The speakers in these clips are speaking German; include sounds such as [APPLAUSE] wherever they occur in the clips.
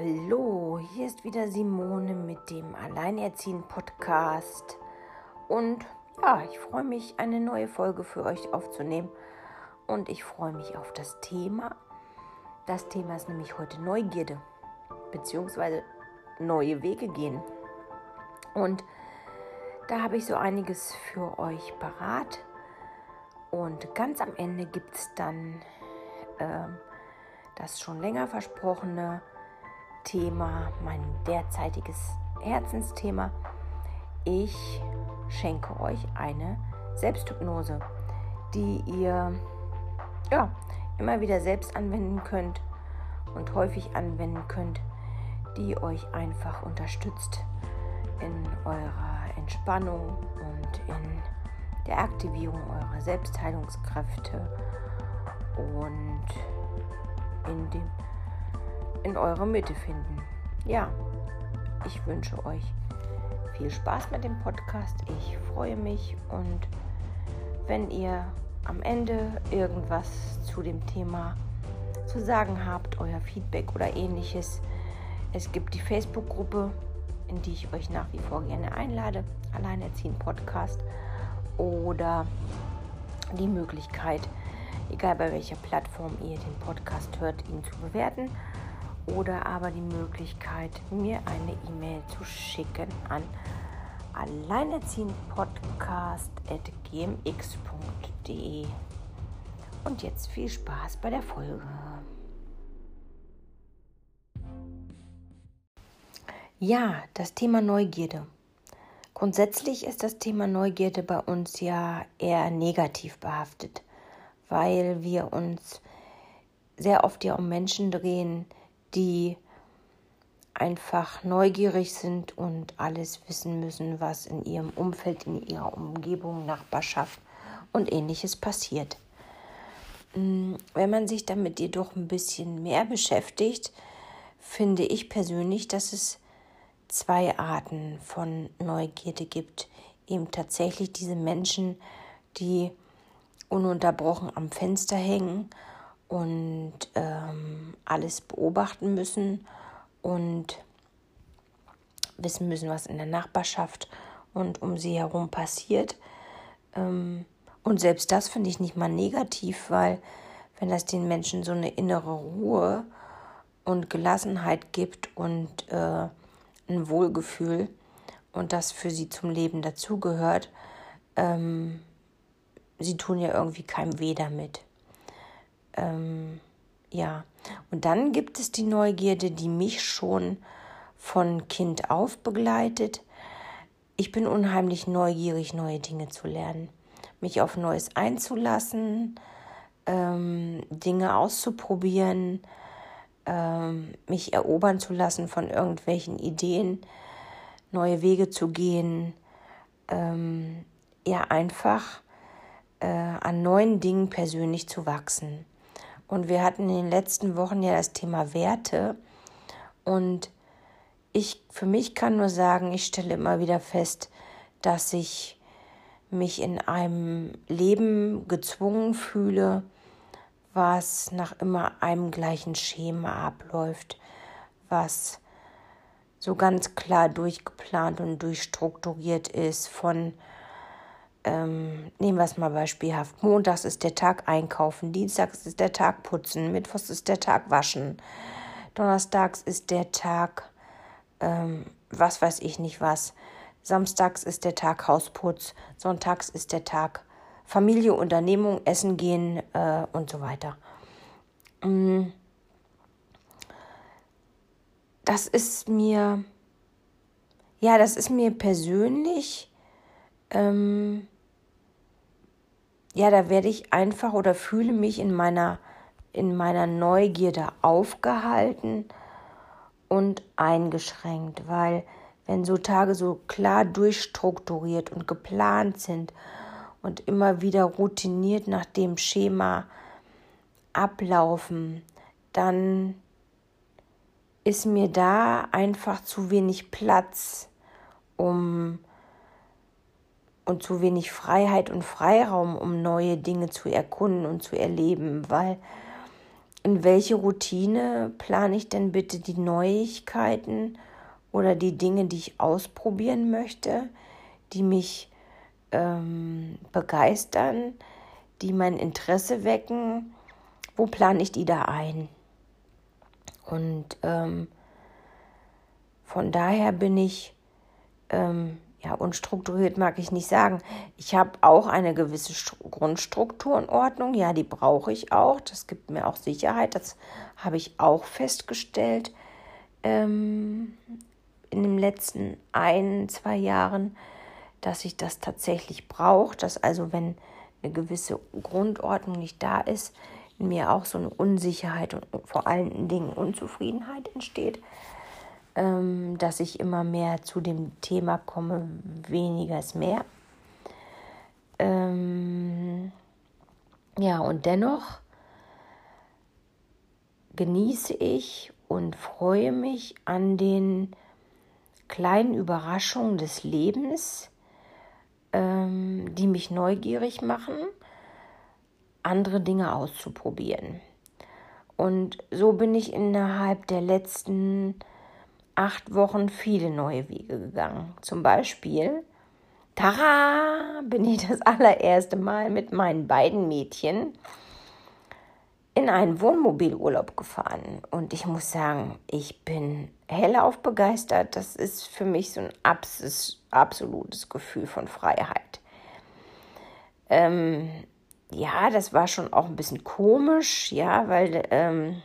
Hallo, hier ist wieder Simone mit dem Alleinerziehen Podcast. Und ja, ich freue mich, eine neue Folge für euch aufzunehmen. Und ich freue mich auf das Thema. Das Thema ist nämlich heute Neugierde, beziehungsweise neue Wege gehen. Und da habe ich so einiges für euch parat. Und ganz am Ende gibt es dann äh, das schon länger versprochene Thema, mein derzeitiges Herzensthema. Ich schenke euch eine Selbsthypnose, die ihr ja, immer wieder selbst anwenden könnt und häufig anwenden könnt, die euch einfach unterstützt in eurer Entspannung und in der Aktivierung eurer Selbstheilungskräfte und in, dem, in eurer Mitte finden. Ja, ich wünsche euch viel Spaß mit dem Podcast. Ich freue mich und wenn ihr am Ende irgendwas zu dem Thema zu sagen habt, euer Feedback oder ähnliches, es gibt die Facebook-Gruppe, in die ich euch nach wie vor gerne einlade, Alleinerziehen Podcast oder die Möglichkeit, egal bei welcher Plattform ihr den Podcast hört, ihn zu bewerten oder aber die Möglichkeit, mir eine E-Mail zu schicken an alleinerziehendpodcast.gmx.de. Und jetzt viel Spaß bei der Folge. Ja, das Thema Neugierde. Grundsätzlich ist das Thema Neugierde bei uns ja eher negativ behaftet weil wir uns sehr oft ja um Menschen drehen, die einfach neugierig sind und alles wissen müssen, was in ihrem Umfeld, in ihrer Umgebung, Nachbarschaft und ähnliches passiert. Mm, wenn man sich damit jedoch ein bisschen mehr beschäftigt, finde ich persönlich, dass es zwei Arten von Neugierde gibt. Eben tatsächlich diese Menschen, die ununterbrochen am Fenster hängen und ähm, alles beobachten müssen und wissen müssen, was in der Nachbarschaft und um sie herum passiert. Ähm, und selbst das finde ich nicht mal negativ, weil wenn das den Menschen so eine innere Ruhe und Gelassenheit gibt und äh, ein Wohlgefühl und das für sie zum Leben dazugehört, ähm, sie tun ja irgendwie keinem weh damit. Ähm, ja, und dann gibt es die Neugierde, die mich schon von Kind auf begleitet. Ich bin unheimlich neugierig, neue Dinge zu lernen, mich auf Neues einzulassen, ähm, Dinge auszuprobieren, ähm, mich erobern zu lassen von irgendwelchen Ideen, neue Wege zu gehen. Ähm, ja, einfach äh, an neuen Dingen persönlich zu wachsen. Und wir hatten in den letzten Wochen ja das Thema Werte. Und ich für mich kann nur sagen, ich stelle immer wieder fest, dass ich mich in einem Leben gezwungen fühle, was nach immer einem gleichen Schema abläuft, was so ganz klar durchgeplant und durchstrukturiert ist von ähm, nehmen wir es mal beispielhaft. Montags ist der Tag einkaufen, Dienstags ist der Tag putzen, Mittwochs ist der Tag waschen, Donnerstags ist der Tag, ähm, was weiß ich nicht was. Samstags ist der Tag Hausputz, Sonntags ist der Tag Familie, Unternehmung, Essen gehen äh, und so weiter. Mm. Das ist mir, ja, das ist mir persönlich ähm, ja, da werde ich einfach oder fühle mich in meiner, in meiner Neugierde aufgehalten und eingeschränkt, weil wenn so Tage so klar durchstrukturiert und geplant sind und immer wieder routiniert nach dem Schema ablaufen, dann ist mir da einfach zu wenig Platz, um und zu wenig Freiheit und Freiraum, um neue Dinge zu erkunden und zu erleben, weil in welche Routine plane ich denn bitte die Neuigkeiten oder die Dinge, die ich ausprobieren möchte, die mich ähm, begeistern, die mein Interesse wecken, wo plane ich die da ein? Und ähm, von daher bin ich, ähm, ja, unstrukturiert mag ich nicht sagen. Ich habe auch eine gewisse Grundstruktur und Ordnung. Ja, die brauche ich auch. Das gibt mir auch Sicherheit. Das habe ich auch festgestellt ähm, in den letzten ein, zwei Jahren, dass ich das tatsächlich brauche. Dass also, wenn eine gewisse Grundordnung nicht da ist, mir auch so eine Unsicherheit und vor allen Dingen Unzufriedenheit entsteht, ähm, dass ich immer mehr zu dem Thema komme, weniger ist mehr. Ähm, ja, und dennoch genieße ich und freue mich an den kleinen Überraschungen des Lebens, ähm, die mich neugierig machen andere Dinge auszuprobieren. Und so bin ich innerhalb der letzten acht Wochen viele neue Wege gegangen. Zum Beispiel, tara, bin ich das allererste Mal mit meinen beiden Mädchen in einen Wohnmobilurlaub gefahren. Und ich muss sagen, ich bin hellauf begeistert. Das ist für mich so ein absolutes Gefühl von Freiheit. Ähm, ja, das war schon auch ein bisschen komisch, ja, weil ähm,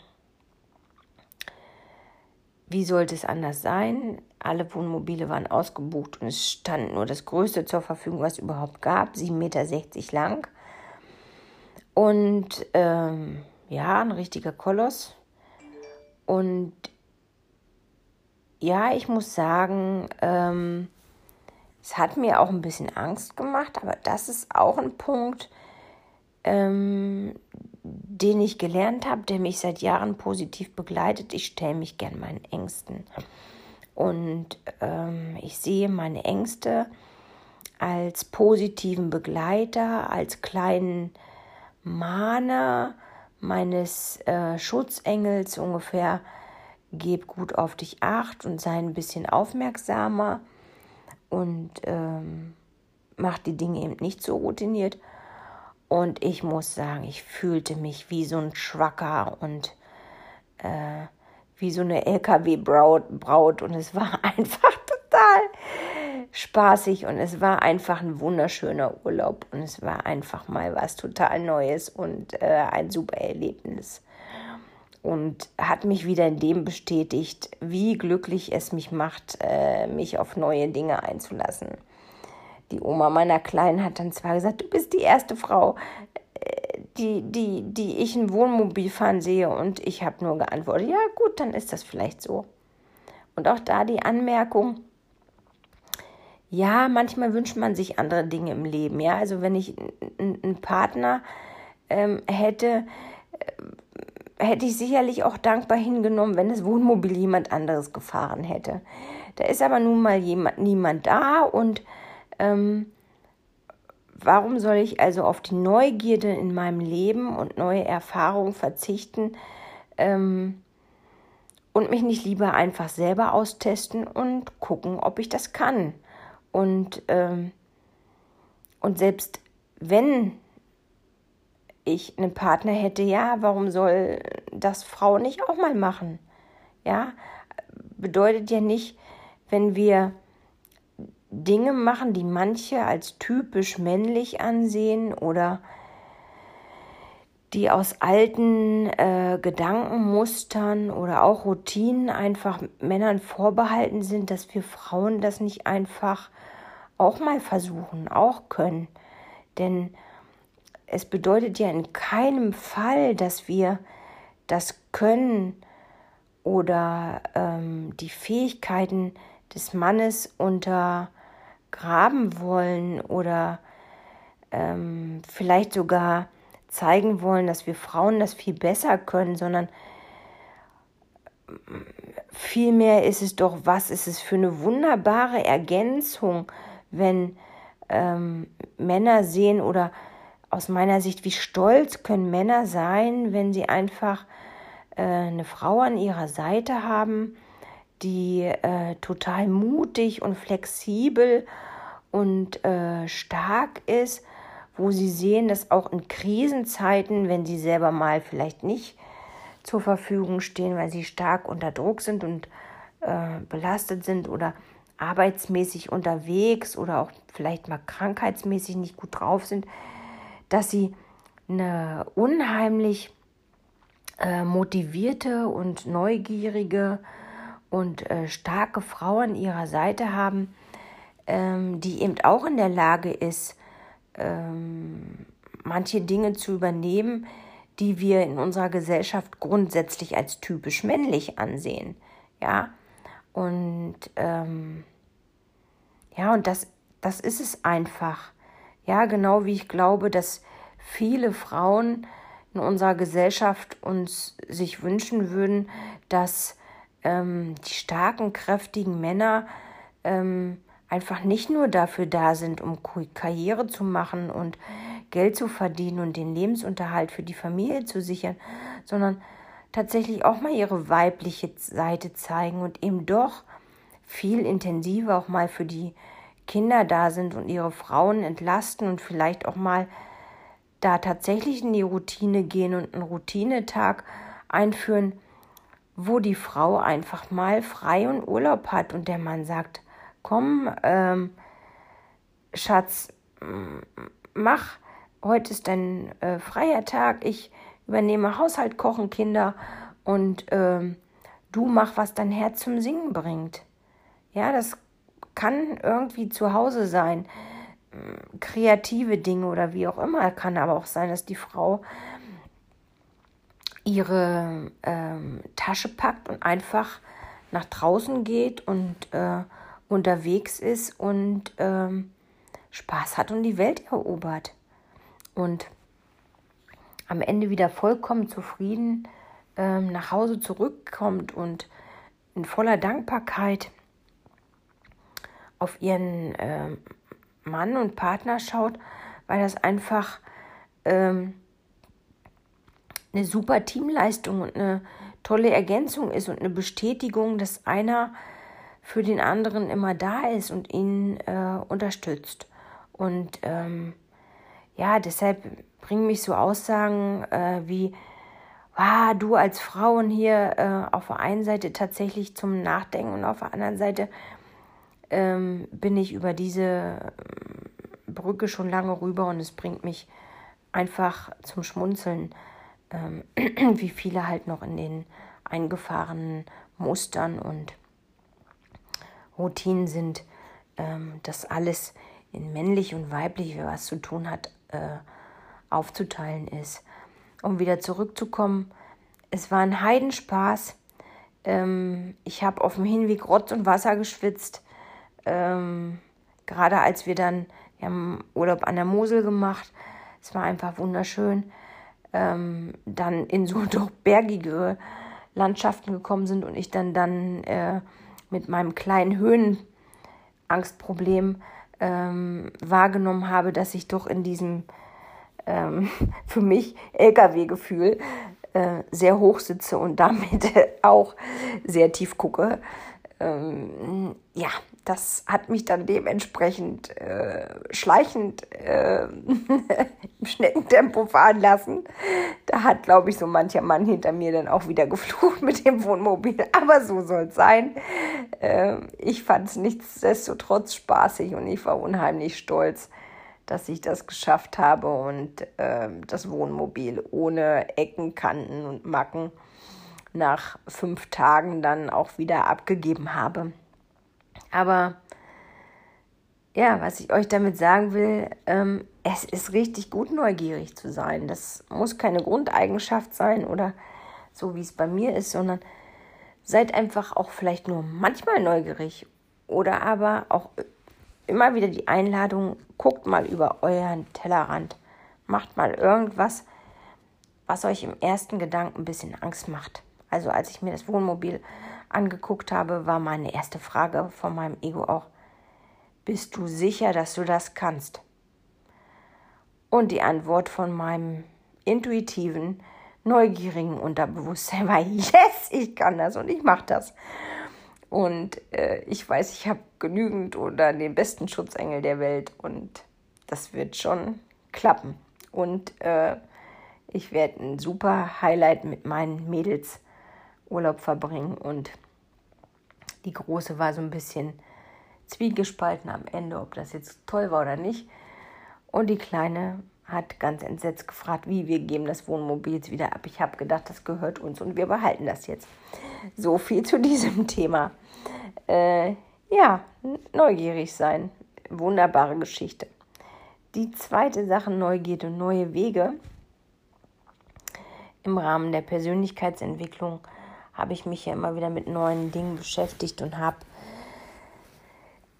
wie sollte es anders sein? Alle Wohnmobile waren ausgebucht und es stand nur das Größte zur Verfügung, was es überhaupt gab, 7,60 Meter lang. Und ähm, ja, ein richtiger Koloss. Und ja, ich muss sagen, ähm, es hat mir auch ein bisschen Angst gemacht, aber das ist auch ein Punkt, ähm, den ich gelernt habe, der mich seit Jahren positiv begleitet. Ich stelle mich gern meinen Ängsten. Und ähm, ich sehe meine Ängste als positiven Begleiter, als kleinen Mahner meines äh, Schutzengels ungefähr. Geb gut auf dich acht und sei ein bisschen aufmerksamer und ähm, mach die Dinge eben nicht so routiniert. Und ich muss sagen, ich fühlte mich wie so ein Trucker und äh, wie so eine LKW-Braut. Braut. Und es war [LAUGHS] einfach total spaßig und es war einfach ein wunderschöner Urlaub und es war einfach mal was total Neues und äh, ein super Erlebnis. Und hat mich wieder in dem bestätigt, wie glücklich es mich macht, äh, mich auf neue Dinge einzulassen die Oma meiner Kleinen hat dann zwar gesagt, du bist die erste Frau, äh, die, die, die ich ein Wohnmobil fahren sehe. Und ich habe nur geantwortet, ja gut, dann ist das vielleicht so. Und auch da die Anmerkung, ja, manchmal wünscht man sich andere Dinge im Leben. Ja, also wenn ich einen Partner ähm, hätte, äh, hätte ich sicherlich auch dankbar hingenommen, wenn das Wohnmobil jemand anderes gefahren hätte. Da ist aber nun mal jemand, niemand da und ähm, warum soll ich also auf die Neugierde in meinem Leben und neue Erfahrungen verzichten ähm, und mich nicht lieber einfach selber austesten und gucken, ob ich das kann? Und, ähm, und selbst wenn ich einen Partner hätte, ja, warum soll das Frau nicht auch mal machen? Ja, bedeutet ja nicht, wenn wir Dinge machen, die manche als typisch männlich ansehen oder die aus alten äh, Gedankenmustern oder auch Routinen einfach Männern vorbehalten sind, dass wir Frauen das nicht einfach auch mal versuchen, auch können. Denn es bedeutet ja in keinem Fall, dass wir das Können oder ähm, die Fähigkeiten des Mannes unter graben wollen oder ähm, vielleicht sogar zeigen wollen, dass wir Frauen das viel besser können, sondern vielmehr ist es doch, was ist es für eine wunderbare Ergänzung, wenn ähm, Männer sehen oder aus meiner Sicht, wie stolz können Männer sein, wenn sie einfach äh, eine Frau an ihrer Seite haben, die äh, total mutig und flexibel und äh, stark ist, wo sie sehen, dass auch in Krisenzeiten, wenn sie selber mal vielleicht nicht zur Verfügung stehen, weil sie stark unter Druck sind und äh, belastet sind oder arbeitsmäßig unterwegs oder auch vielleicht mal krankheitsmäßig nicht gut drauf sind, dass sie eine unheimlich äh, motivierte und neugierige und äh, starke Frau an ihrer Seite haben, ähm, die eben auch in der Lage ist, ähm, manche Dinge zu übernehmen, die wir in unserer Gesellschaft grundsätzlich als typisch männlich ansehen. Ja, und ähm, ja, und das, das ist es einfach. Ja, genau wie ich glaube, dass viele Frauen in unserer Gesellschaft uns sich wünschen würden, dass ähm, die starken, kräftigen Männer ähm, einfach nicht nur dafür da sind, um Karriere zu machen und Geld zu verdienen und den Lebensunterhalt für die Familie zu sichern, sondern tatsächlich auch mal ihre weibliche Seite zeigen und eben doch viel intensiver auch mal für die Kinder da sind und ihre Frauen entlasten und vielleicht auch mal da tatsächlich in die Routine gehen und einen Routinetag einführen, wo die Frau einfach mal frei und Urlaub hat und der Mann sagt, komm, ähm, Schatz, mach, heute ist dein äh, freier Tag, ich übernehme Haushalt, Kochen, Kinder und ähm, du mach, was dein Herz zum Singen bringt. Ja, das kann irgendwie zu Hause sein, kreative Dinge oder wie auch immer. Kann aber auch sein, dass die Frau ihre ähm, Tasche packt und einfach nach draußen geht und äh, unterwegs ist und ähm, Spaß hat und die Welt erobert. Und am Ende wieder vollkommen zufrieden ähm, nach Hause zurückkommt und in voller Dankbarkeit auf ihren ähm, Mann und Partner schaut, weil das einfach ähm, eine super Teamleistung und eine tolle Ergänzung ist und eine Bestätigung, dass einer für den anderen immer da ist und ihn äh, unterstützt. Und ähm, ja, deshalb bringen mich so Aussagen äh, wie, ah, du als Frauen hier äh, auf der einen Seite tatsächlich zum Nachdenken und auf der anderen Seite ähm, bin ich über diese ähm, Brücke schon lange rüber und es bringt mich einfach zum Schmunzeln, ähm, [CLEARS THROAT] wie viele halt noch in den eingefahrenen Mustern und Routinen sind, ähm, dass alles in männlich und weiblich, was zu tun hat, äh, aufzuteilen ist. Um wieder zurückzukommen, es war ein Heidenspaß. Ähm, ich habe auf dem Hinweg Rotz und Wasser geschwitzt. Ähm, gerade als wir dann, wir haben Urlaub an der Mosel gemacht, es war einfach wunderschön, ähm, dann in so [LAUGHS] doch bergige Landschaften gekommen sind und ich dann dann äh, mit meinem kleinen Höhenangstproblem ähm, wahrgenommen habe, dass ich doch in diesem ähm, [LAUGHS] für mich LKW-Gefühl äh, sehr hoch sitze und damit [LAUGHS] auch sehr tief gucke. Ähm, ja, das hat mich dann dementsprechend äh, schleichend äh, [LAUGHS] im Schneckentempo fahren lassen. Da hat, glaube ich, so mancher Mann hinter mir dann auch wieder geflucht mit dem Wohnmobil. [LAUGHS] Aber so soll es sein. Äh, ich fand es nichtsdestotrotz spaßig und ich war unheimlich stolz, dass ich das geschafft habe und ähm, das Wohnmobil ohne Ecken, Kanten und Macken nach fünf Tagen dann auch wieder abgegeben habe. Aber ja, was ich euch damit sagen will, ähm, es ist richtig gut, neugierig zu sein. Das muss keine Grundeigenschaft sein oder so, wie es bei mir ist, sondern seid einfach auch vielleicht nur manchmal neugierig oder aber auch immer wieder die Einladung, guckt mal über euren Tellerrand, macht mal irgendwas, was euch im ersten Gedanken ein bisschen Angst macht. Also als ich mir das Wohnmobil angeguckt habe, war meine erste Frage von meinem Ego auch, bist du sicher, dass du das kannst? Und die Antwort von meinem intuitiven, neugierigen Unterbewusstsein war, [LAUGHS] yes, ich kann das und ich mache das. Und äh, ich weiß, ich habe genügend oder den besten Schutzengel der Welt und das wird schon klappen. Und äh, ich werde ein super Highlight mit meinen Mädels Urlaub verbringen. Und die große war so ein bisschen zwiegespalten am Ende, ob das jetzt toll war oder nicht. Und die kleine hat ganz entsetzt gefragt, wie wir geben das Wohnmobil jetzt wieder ab. Ich habe gedacht, das gehört uns und wir behalten das jetzt. So viel zu [LAUGHS] diesem Thema. Äh, ja, neugierig sein. Wunderbare Geschichte. Die zweite Sache, Neugierde, neue Wege. Im Rahmen der Persönlichkeitsentwicklung habe ich mich ja immer wieder mit neuen Dingen beschäftigt und habe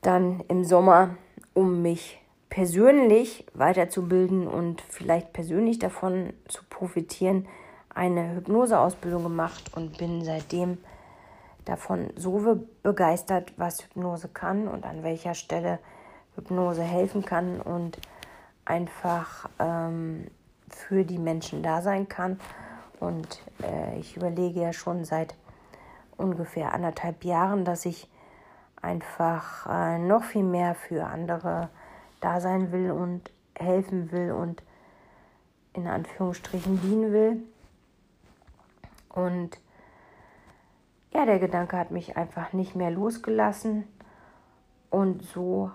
dann im Sommer, um mich persönlich weiterzubilden und vielleicht persönlich davon zu profitieren, eine Hypnoseausbildung gemacht und bin seitdem davon so begeistert, was Hypnose kann und an welcher Stelle Hypnose helfen kann und einfach ähm, für die Menschen da sein kann. Und äh, ich überlege ja schon seit ungefähr anderthalb Jahren, dass ich einfach äh, noch viel mehr für andere da sein will und helfen will und in Anführungsstrichen dienen will. Und ja, der Gedanke hat mich einfach nicht mehr losgelassen. Und so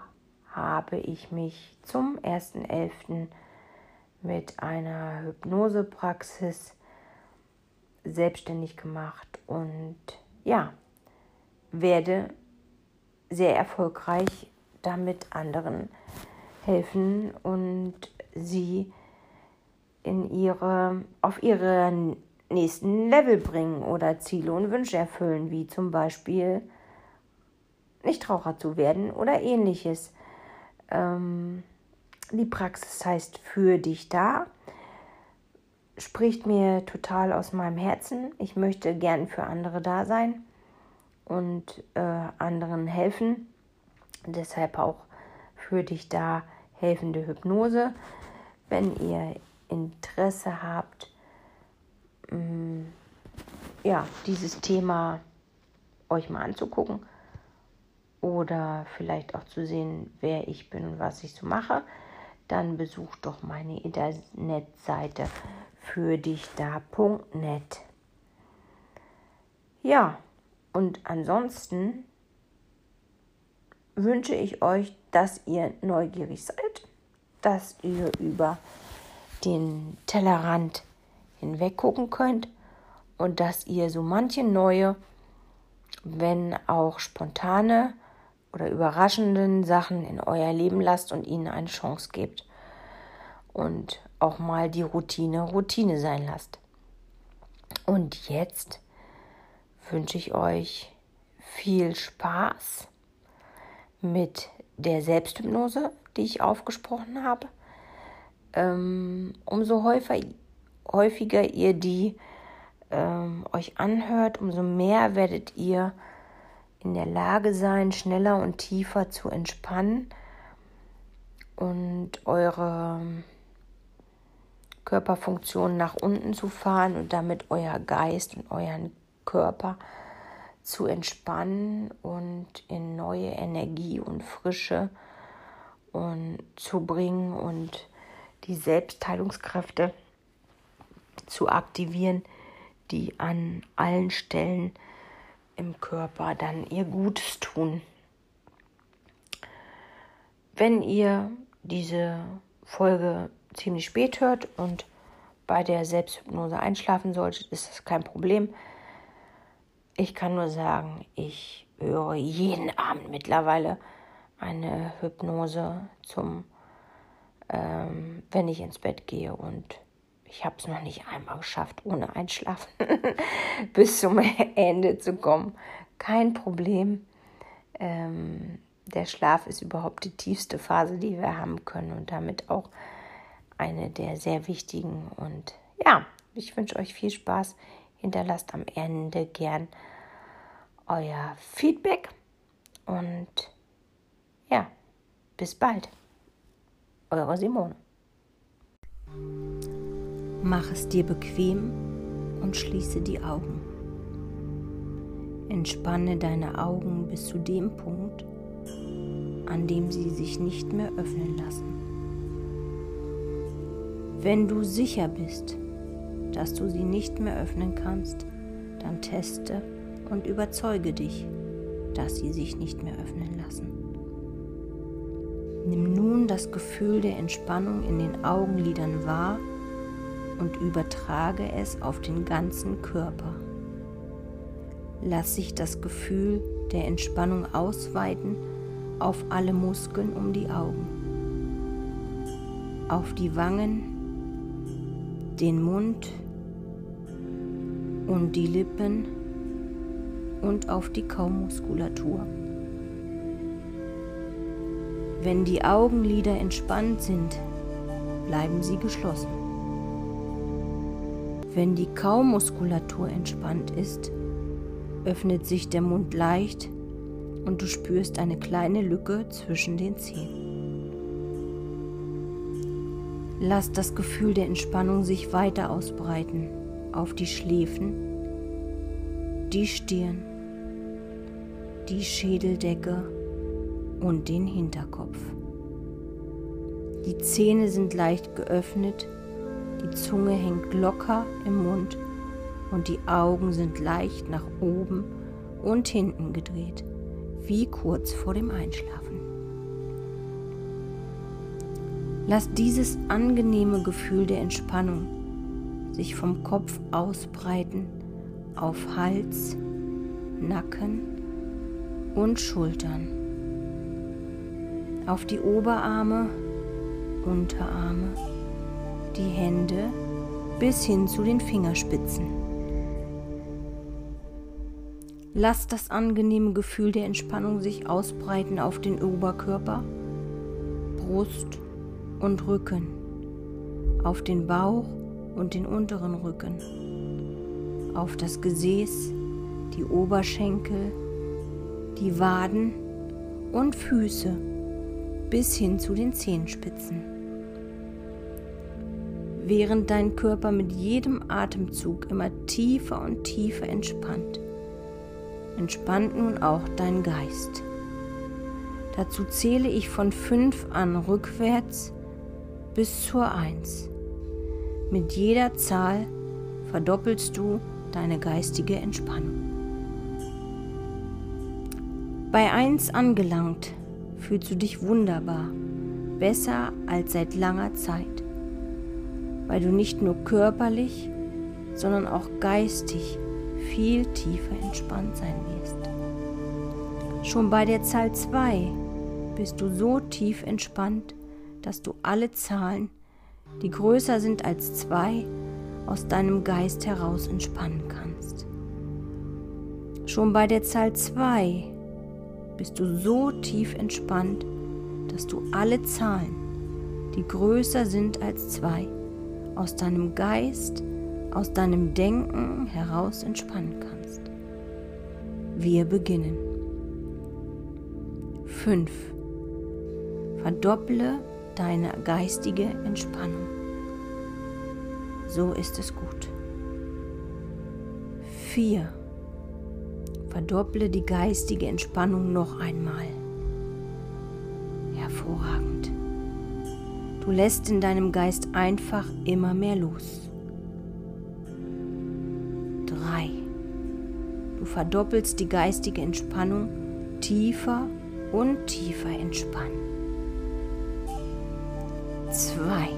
habe ich mich zum 1.11. mit einer Hypnosepraxis selbstständig gemacht und ja, werde sehr erfolgreich damit anderen helfen und sie in ihre, auf ihre nächsten Level bringen oder Ziele und Wünsche erfüllen, wie zum Beispiel Nichtraucher zu werden oder ähnliches. Ähm, die Praxis heißt für dich da, spricht mir total aus meinem Herzen. Ich möchte gern für andere da sein und äh, anderen helfen. Deshalb auch für dich da helfende Hypnose. Wenn ihr Interesse habt, mh, mm, ja, dieses Thema euch mal anzugucken oder vielleicht auch zu sehen, wer ich bin und was ich so mache, dann besucht doch meine Internetseite für dich da.net. Ja, und ansonsten wünsche ich euch, dass ihr neugierig seid, dass ihr über den Tellerrand hinweg gucken könnt und dass ihr so manche neue, wenn auch spontane oder überraschenden Sachen in euer Leben lasst und ihnen eine Chance gebt. Und auch mal die Routine Routine sein lasst. Und jetzt wünsche ich euch viel Spaß mit der Selbsthypnose, die ich aufgesprochen habe. Ähm, umso häufiger, ihr die ähm, euch anhört, umso mehr werdet ihr in der Lage sein, schneller und tiefer zu entspannen und eure Körperfunktionen nach unten zu fahren und damit euer Geist und euren Körper zu entspannen und in neue Energie und Frische und zu bringen und die Selbstheilungskräfte zu aktivieren, die an allen Stellen im Körper dann ihr Gutes tun. Wenn ihr diese Folge ziemlich spät hört und bei der Selbsthypnose einschlafen solltet, ist das kein Problem. Ich kann nur sagen, ich höre jeden Abend mittlerweile eine Hypnose zum, ähm, wenn ich ins Bett gehe und ich habe es noch nicht einmal geschafft, ohne Einschlafen [LAUGHS] bis zum Ende zu kommen. Kein Problem. Ähm, der Schlaf ist überhaupt die tiefste Phase, die wir haben können und damit auch eine der sehr wichtigen. Und ja, ich wünsche euch viel Spaß hinterlasst am Ende gern euer Feedback und ja, bis bald. Eure Simone. Mach es dir bequem und schließe die Augen. Entspanne deine Augen bis zu dem Punkt, an dem sie sich nicht mehr öffnen lassen. Wenn du sicher bist, dass du sie nicht mehr öffnen kannst, dann teste und überzeuge dich, dass sie sich nicht mehr öffnen lassen. Nimm nun das Gefühl der Entspannung in den Augenlidern wahr und übertrage es auf den ganzen Körper. Lass sich das Gefühl der Entspannung ausweiten auf alle Muskeln um die Augen, auf die Wangen, den Mund und die Lippen und auf die Kaumuskulatur. Wenn die Augenlider entspannt sind, bleiben sie geschlossen. Wenn die Kaumuskulatur entspannt ist, öffnet sich der Mund leicht und du spürst eine kleine Lücke zwischen den Zähnen. Lass das Gefühl der Entspannung sich weiter ausbreiten auf die Schläfen, die Stirn, die Schädeldecke und den Hinterkopf. Die Zähne sind leicht geöffnet, die Zunge hängt locker im Mund und die Augen sind leicht nach oben und hinten gedreht, wie kurz vor dem Einschlafen. Lass dieses angenehme Gefühl der Entspannung sich vom Kopf ausbreiten auf Hals, Nacken und Schultern, auf die Oberarme, Unterarme, die Hände bis hin zu den Fingerspitzen. Lass das angenehme Gefühl der Entspannung sich ausbreiten auf den Oberkörper, Brust und Rücken, auf den Bauch und den unteren Rücken, auf das Gesäß, die Oberschenkel, die Waden und Füße bis hin zu den Zehenspitzen. Während dein Körper mit jedem Atemzug immer tiefer und tiefer entspannt, entspannt nun auch dein Geist. Dazu zähle ich von 5 an rückwärts bis zur 1. Mit jeder Zahl verdoppelst du deine geistige Entspannung. Bei 1 angelangt fühlst du dich wunderbar, besser als seit langer Zeit, weil du nicht nur körperlich, sondern auch geistig viel tiefer entspannt sein wirst. Schon bei der Zahl 2 bist du so tief entspannt, dass du alle Zahlen, die größer sind als 2, aus deinem Geist heraus entspannen kannst. Schon bei der Zahl 2 bist du so tief entspannt, dass du alle Zahlen, die größer sind als 2, aus deinem Geist aus deinem Denken heraus entspannen kannst. Wir beginnen. 5. Verdopple deine geistige Entspannung. So ist es gut. 4. Verdopple die geistige Entspannung noch einmal. Hervorragend. Du lässt in deinem Geist einfach immer mehr los. verdoppelst die geistige Entspannung tiefer und tiefer entspannen. 2.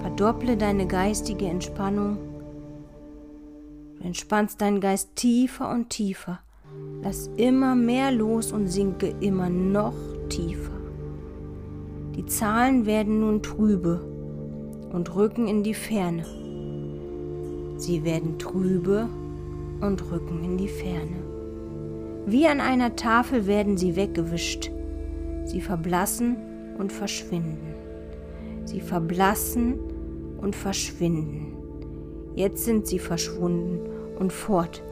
Verdopple deine geistige Entspannung. Du entspannst deinen Geist tiefer und tiefer. Lass immer mehr los und sinke immer noch tiefer. Die Zahlen werden nun trübe und rücken in die Ferne. Sie werden trübe und rücken in die Ferne. Wie an einer Tafel werden sie weggewischt. Sie verblassen und verschwinden. Sie verblassen und verschwinden. Jetzt sind sie verschwunden und fort.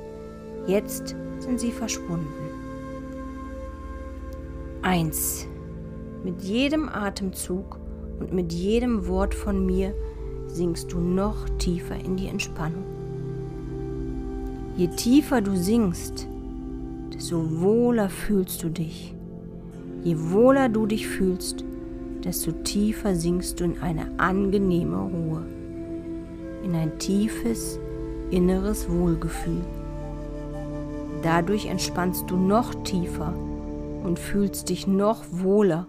Jetzt sind sie verschwunden. Eins. Mit jedem Atemzug und mit jedem Wort von mir sinkst du noch tiefer in die Entspannung. Je tiefer du singst, desto wohler fühlst du dich. Je wohler du dich fühlst, desto tiefer sinkst du in eine angenehme Ruhe, in ein tiefes inneres Wohlgefühl. Dadurch entspannst du noch tiefer und fühlst dich noch wohler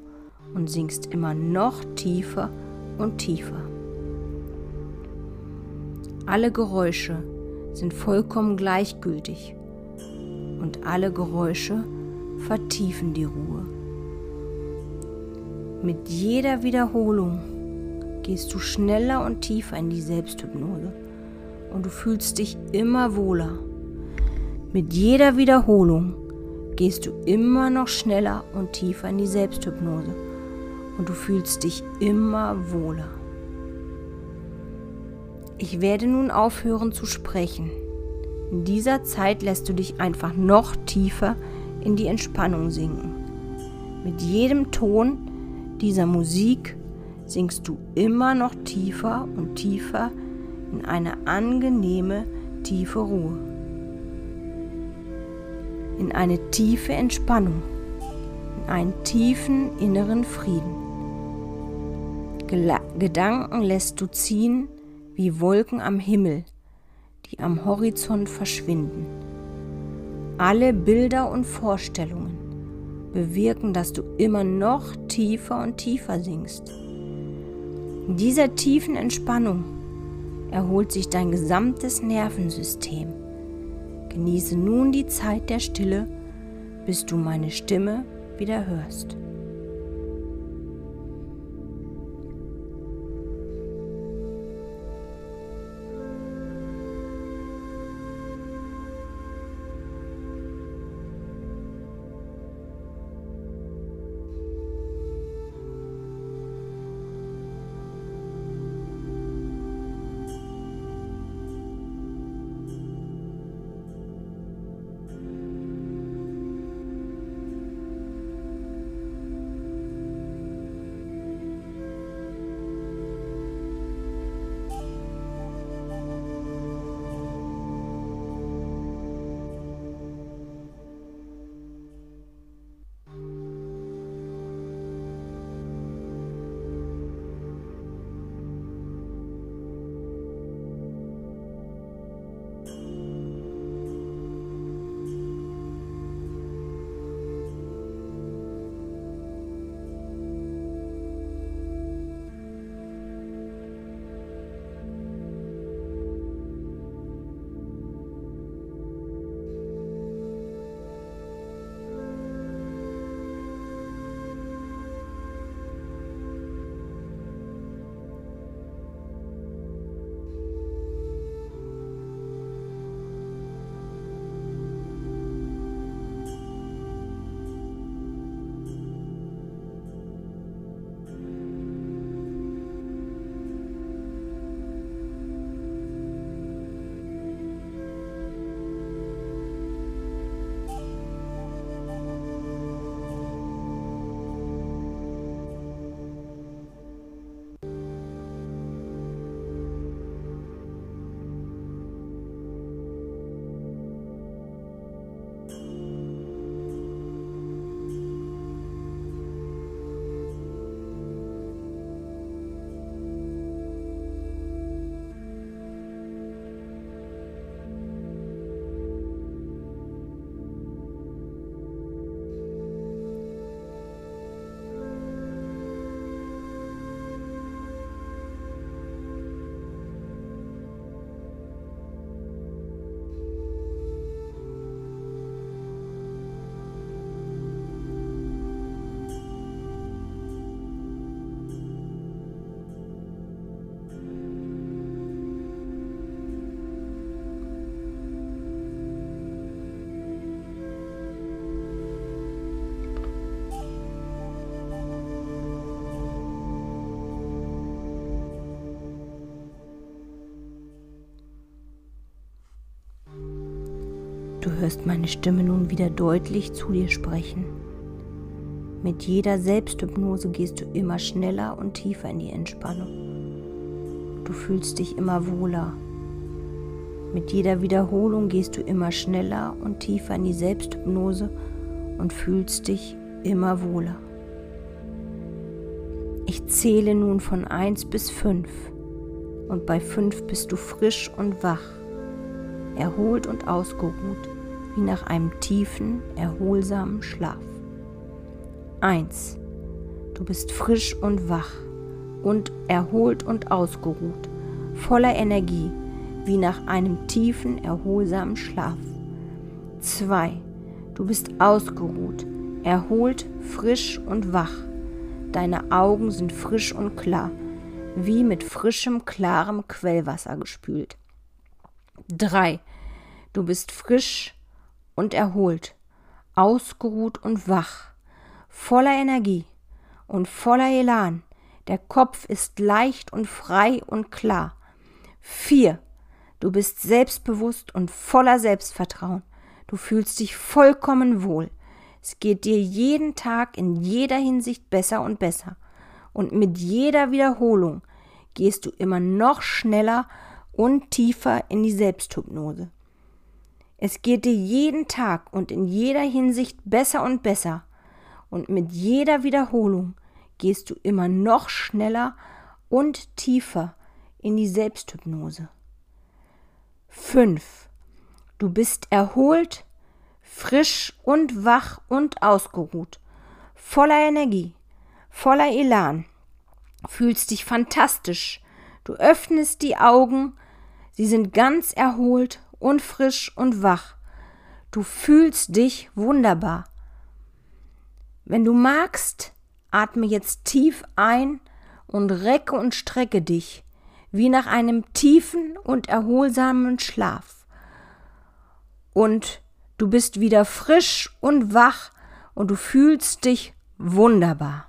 und sinkst immer noch tiefer und tiefer. Alle Geräusche sind vollkommen gleichgültig und alle Geräusche vertiefen die Ruhe. Mit jeder Wiederholung gehst du schneller und tiefer in die Selbsthypnose und du fühlst dich immer wohler. Mit jeder Wiederholung gehst du immer noch schneller und tiefer in die Selbsthypnose und du fühlst dich immer wohler. Ich werde nun aufhören zu sprechen. In dieser Zeit lässt du dich einfach noch tiefer in die Entspannung sinken. Mit jedem Ton dieser Musik sinkst du immer noch tiefer und tiefer in eine angenehme, tiefe Ruhe in eine tiefe Entspannung, in einen tiefen inneren Frieden. Gela Gedanken lässt du ziehen wie Wolken am Himmel, die am Horizont verschwinden. Alle Bilder und Vorstellungen bewirken, dass du immer noch tiefer und tiefer sinkst. In dieser tiefen Entspannung erholt sich dein gesamtes Nervensystem. Genieße nun die Zeit der Stille, bis du meine Stimme wieder hörst. Du hörst meine Stimme nun wieder deutlich zu dir sprechen. Mit jeder Selbsthypnose gehst du immer schneller und tiefer in die Entspannung. Du fühlst dich immer wohler. Mit jeder Wiederholung gehst du immer schneller und tiefer in die Selbsthypnose und fühlst dich immer wohler. Ich zähle nun von 1 bis 5 und bei 5 bist du frisch und wach, erholt und ausgeruht, wie nach einem tiefen, erholsamen Schlaf. 1. Du bist frisch und wach und erholt und ausgeruht, voller Energie, wie nach einem tiefen, erholsamen Schlaf. 2. Du bist ausgeruht, erholt, frisch und wach. Deine Augen sind frisch und klar, wie mit frischem, klarem Quellwasser gespült. 3. Du bist frisch und erholt, ausgeruht und wach, voller Energie und voller Elan. Der Kopf ist leicht und frei und klar. 4. Du bist selbstbewusst und voller Selbstvertrauen. Du fühlst dich vollkommen wohl. Es geht dir jeden Tag in jeder Hinsicht besser und besser. Und mit jeder Wiederholung gehst du immer noch schneller und tiefer in die Selbsthypnose. Es geht dir jeden Tag und in jeder Hinsicht besser und besser. Und mit jeder Wiederholung gehst du immer noch schneller und tiefer in die Selbsthypnose. 5. Du bist erholt, frisch und wach und ausgeruht, voller Energie, voller Elan, fühlst dich fantastisch, du öffnest die Augen, sie sind ganz erholt und frisch und wach, du fühlst dich wunderbar. Wenn du magst, atme jetzt tief ein und recke und strecke dich wie nach einem tiefen und erholsamen Schlaf. Und du bist wieder frisch und wach und du fühlst dich wunderbar.